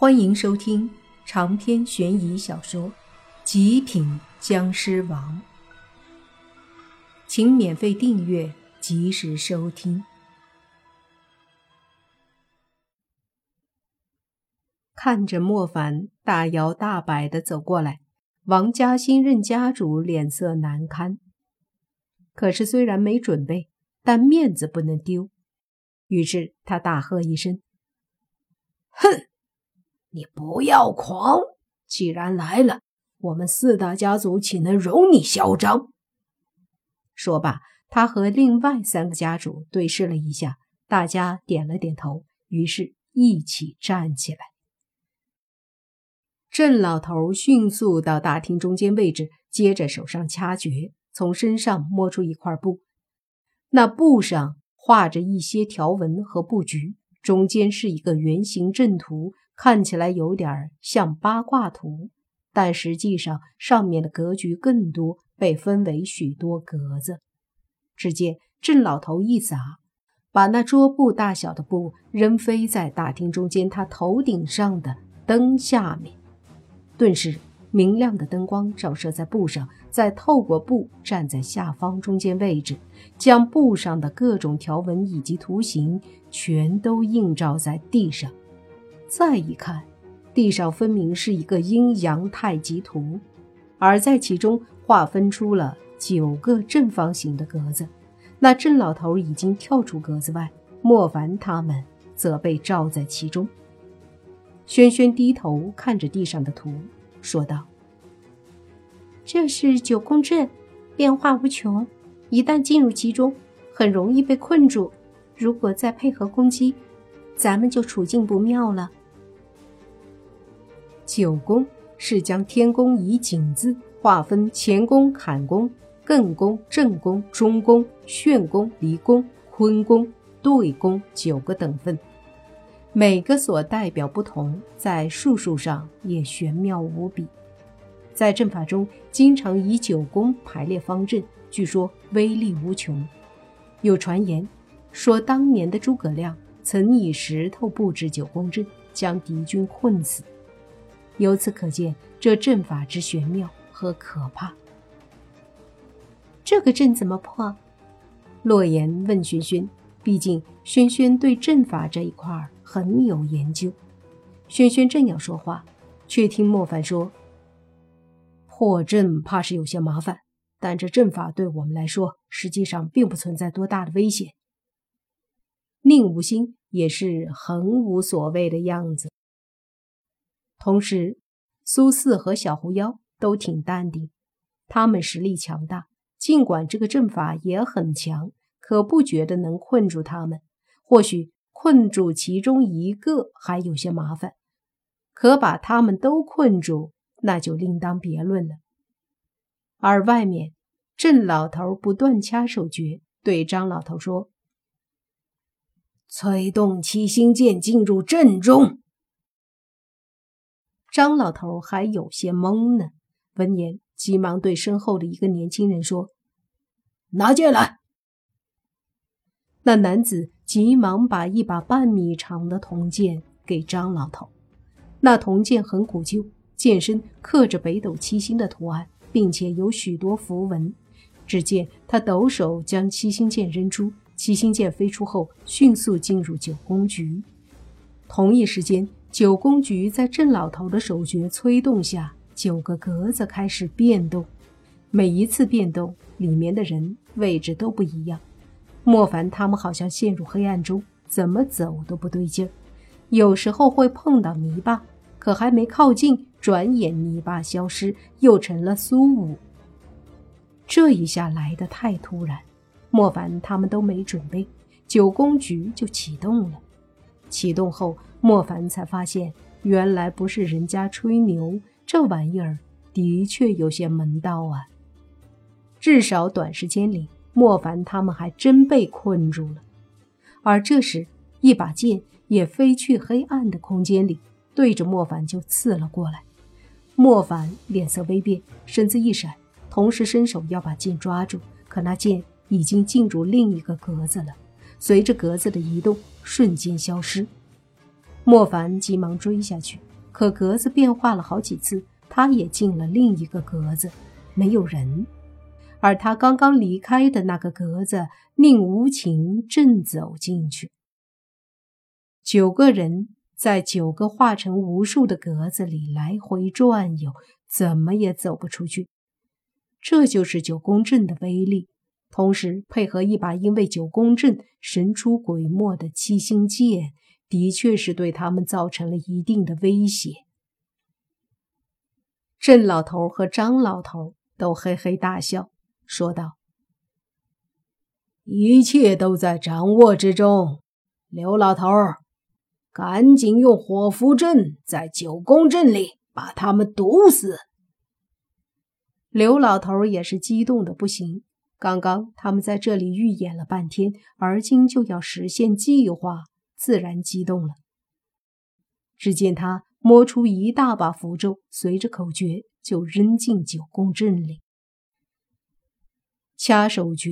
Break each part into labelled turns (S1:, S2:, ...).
S1: 欢迎收听长篇悬疑小说《极品僵尸王》，请免费订阅，及时收听。看着莫凡大摇大摆的走过来，王家新任家主脸色难堪。可是虽然没准备，但面子不能丢，于是他大喝一声：“
S2: 哼！”你不要狂！既然来了，我们四大家族岂能容你嚣张？
S1: 说罢，他和另外三个家主对视了一下，大家点了点头，于是一起站起来。郑老头迅速到大厅中间位置，接着手上掐诀，从身上摸出一块布，那布上画着一些条纹和布局，中间是一个圆形阵图。看起来有点像八卦图，但实际上上面的格局更多，被分为许多格子。只见郑老头一砸，把那桌布大小的布扔飞在大厅中间他头顶上的灯下面，顿时明亮的灯光照射在布上，再透过布站在下方中间位置，将布上的各种条纹以及图形全都映照在地上。再一看，地上分明是一个阴阳太极图，而在其中划分出了九个正方形的格子。那郑老头已经跳出格子外，莫凡他们则被罩在其中。轩轩低头看着地上的图，说道：“
S3: 这是九宫阵，变化无穷，一旦进入其中，很容易被困住。如果再配合攻击，咱们就处境不妙了。”
S1: 九宫是将天宫以井字划分乾宫、坎宫、艮宫、正宫、中宫、巽宫、离宫、坤宫、兑宫九个等分，每个所代表不同，在术数上也玄妙无比。在阵法中，经常以九宫排列方阵，据说威力无穷。有传言说，当年的诸葛亮曾以石头布置九宫阵，将敌军困死。由此可见，这阵法之玄妙和可怕。
S3: 这个阵怎么破？
S1: 洛言问轩轩。毕竟轩轩对阵法这一块很有研究。轩轩正要说话，却听莫凡说：“破阵怕是有些麻烦，但这阵法对我们来说，实际上并不存在多大的危险。”宁无心也是很无所谓的样子。同时，苏四和小狐妖都挺淡定，他们实力强大，尽管这个阵法也很强，可不觉得能困住他们。或许困住其中一个还有些麻烦，可把他们都困住，那就另当别论了。而外面，郑老头不断掐手诀，对张老头说：“
S2: 催动七星剑进入阵中。”
S1: 张老头还有些懵呢，闻言急忙对身后的一个年轻人说：“
S2: 拿剑来。”
S1: 那男子急忙把一把半米长的铜剑给张老头。那铜剑很古旧，剑身刻着北斗七星的图案，并且有许多符文。只见他抖手将七星剑扔出，七星剑飞出后迅速进入九宫局。同一时间。九宫局在郑老头的手诀催动下，九个格子开始变动。每一次变动，里面的人位置都不一样。莫凡他们好像陷入黑暗中，怎么走都不对劲儿。有时候会碰到泥巴，可还没靠近，转眼泥巴消失，又成了苏武。这一下来得太突然，莫凡他们都没准备，九宫局就启动了。启动后。莫凡才发现，原来不是人家吹牛，这玩意儿的确有些门道啊。至少短时间里，莫凡他们还真被困住了。而这时，一把剑也飞去黑暗的空间里，对着莫凡就刺了过来。莫凡脸色微变，身子一闪，同时伸手要把剑抓住，可那剑已经进入另一个格子了，随着格子的移动，瞬间消失。莫凡急忙追下去，可格子变化了好几次，他也进了另一个格子，没有人。而他刚刚离开的那个格子，宁无情正走进去。九个人在九个化成无数的格子里来回转悠，怎么也走不出去。这就是九宫阵的威力，同时配合一把因为九宫阵神出鬼没的七星剑，的确是对他们造成了一定的威胁。郑老头和张老头都嘿嘿大笑。说道：“
S2: 一切都在掌握之中，刘老头，赶紧用火符阵在九宫阵里把他们毒死。”
S1: 刘老头也是激动的不行。刚刚他们在这里预演了半天，而今就要实现计划，自然激动了。只见他摸出一大把符咒，随着口诀就扔进九宫阵里。掐手诀，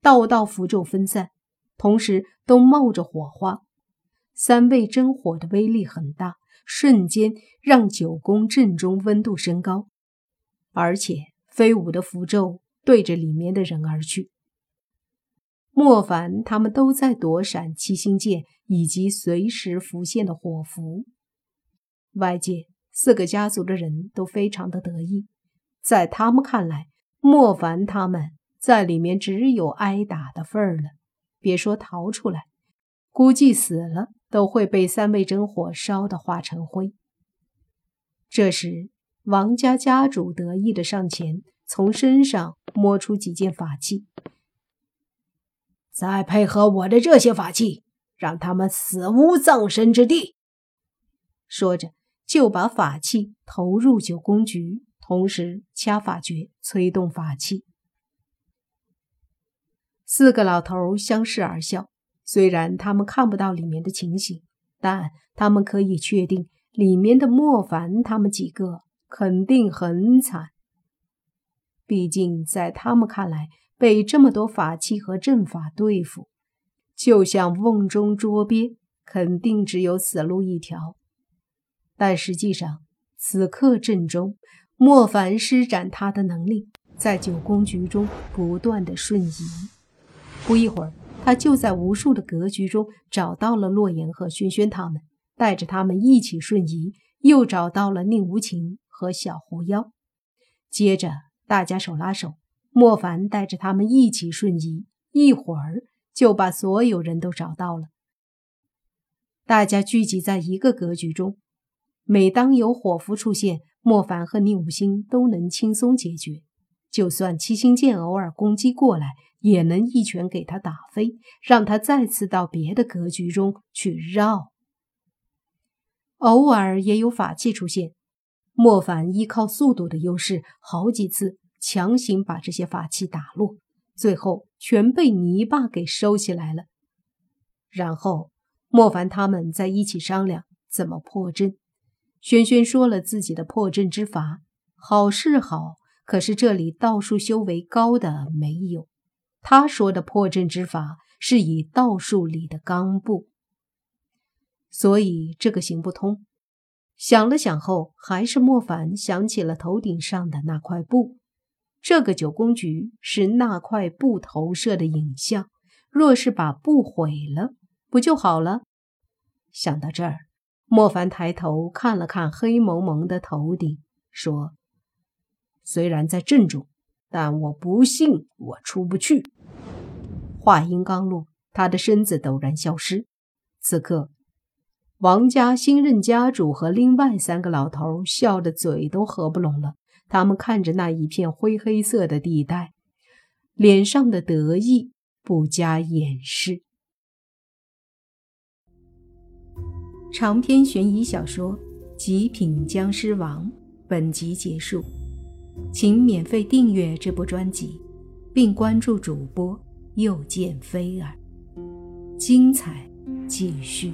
S1: 道道符咒分散，同时都冒着火花。三味真火的威力很大，瞬间让九宫阵中温度升高，而且飞舞的符咒对着里面的人而去。莫凡他们都在躲闪七星剑以及随时浮现的火符。外界四个家族的人都非常的得意，在他们看来。莫凡他们在里面只有挨打的份儿了，别说逃出来，估计死了都会被三味真火烧得化成灰。这时，王家家主得意的上前，从身上摸出几件法器，
S2: 再配合我的这些法器，让他们死无葬身之地。
S1: 说着，就把法器投入九宫局。同时掐法诀，催动法器。四个老头相视而笑。虽然他们看不到里面的情形，但他们可以确定，里面的莫凡他们几个肯定很惨。毕竟在他们看来，被这么多法器和阵法对付，就像瓮中捉鳖，肯定只有死路一条。但实际上，此刻阵中。莫凡施展他的能力，在九宫局中不断的瞬移。不一会儿，他就在无数的格局中找到了洛言和轩轩他们，带着他们一起瞬移，又找到了宁无情和小狐妖。接着，大家手拉手，莫凡带着他们一起瞬移，一会儿就把所有人都找到了。大家聚集在一个格局中，每当有火符出现。莫凡和宁武星都能轻松解决，就算七星剑偶尔攻击过来，也能一拳给他打飞，让他再次到别的格局中去绕。偶尔也有法器出现，莫凡依靠速度的优势，好几次强行把这些法器打落，最后全被泥巴给收起来了。然后莫凡他们在一起商量怎么破阵。轩轩说了自己的破阵之法，好是好，可是这里道术修为高的没有。他说的破阵之法是以道术里的罡布，所以这个行不通。想了想后，还是莫凡想起了头顶上的那块布，这个九宫局是那块布投射的影像。若是把布毁了，不就好了？想到这儿。莫凡抬头看了看黑蒙蒙的头顶，说：“虽然在阵中，但我不信我出不去。”话音刚落，他的身子陡然消失。此刻，王家新任家主和另外三个老头笑得嘴都合不拢了。他们看着那一片灰黑色的地带，脸上的得意不加掩饰。长篇悬疑小说《极品僵尸王》本集结束，请免费订阅这部专辑，并关注主播又见菲儿，精彩继续。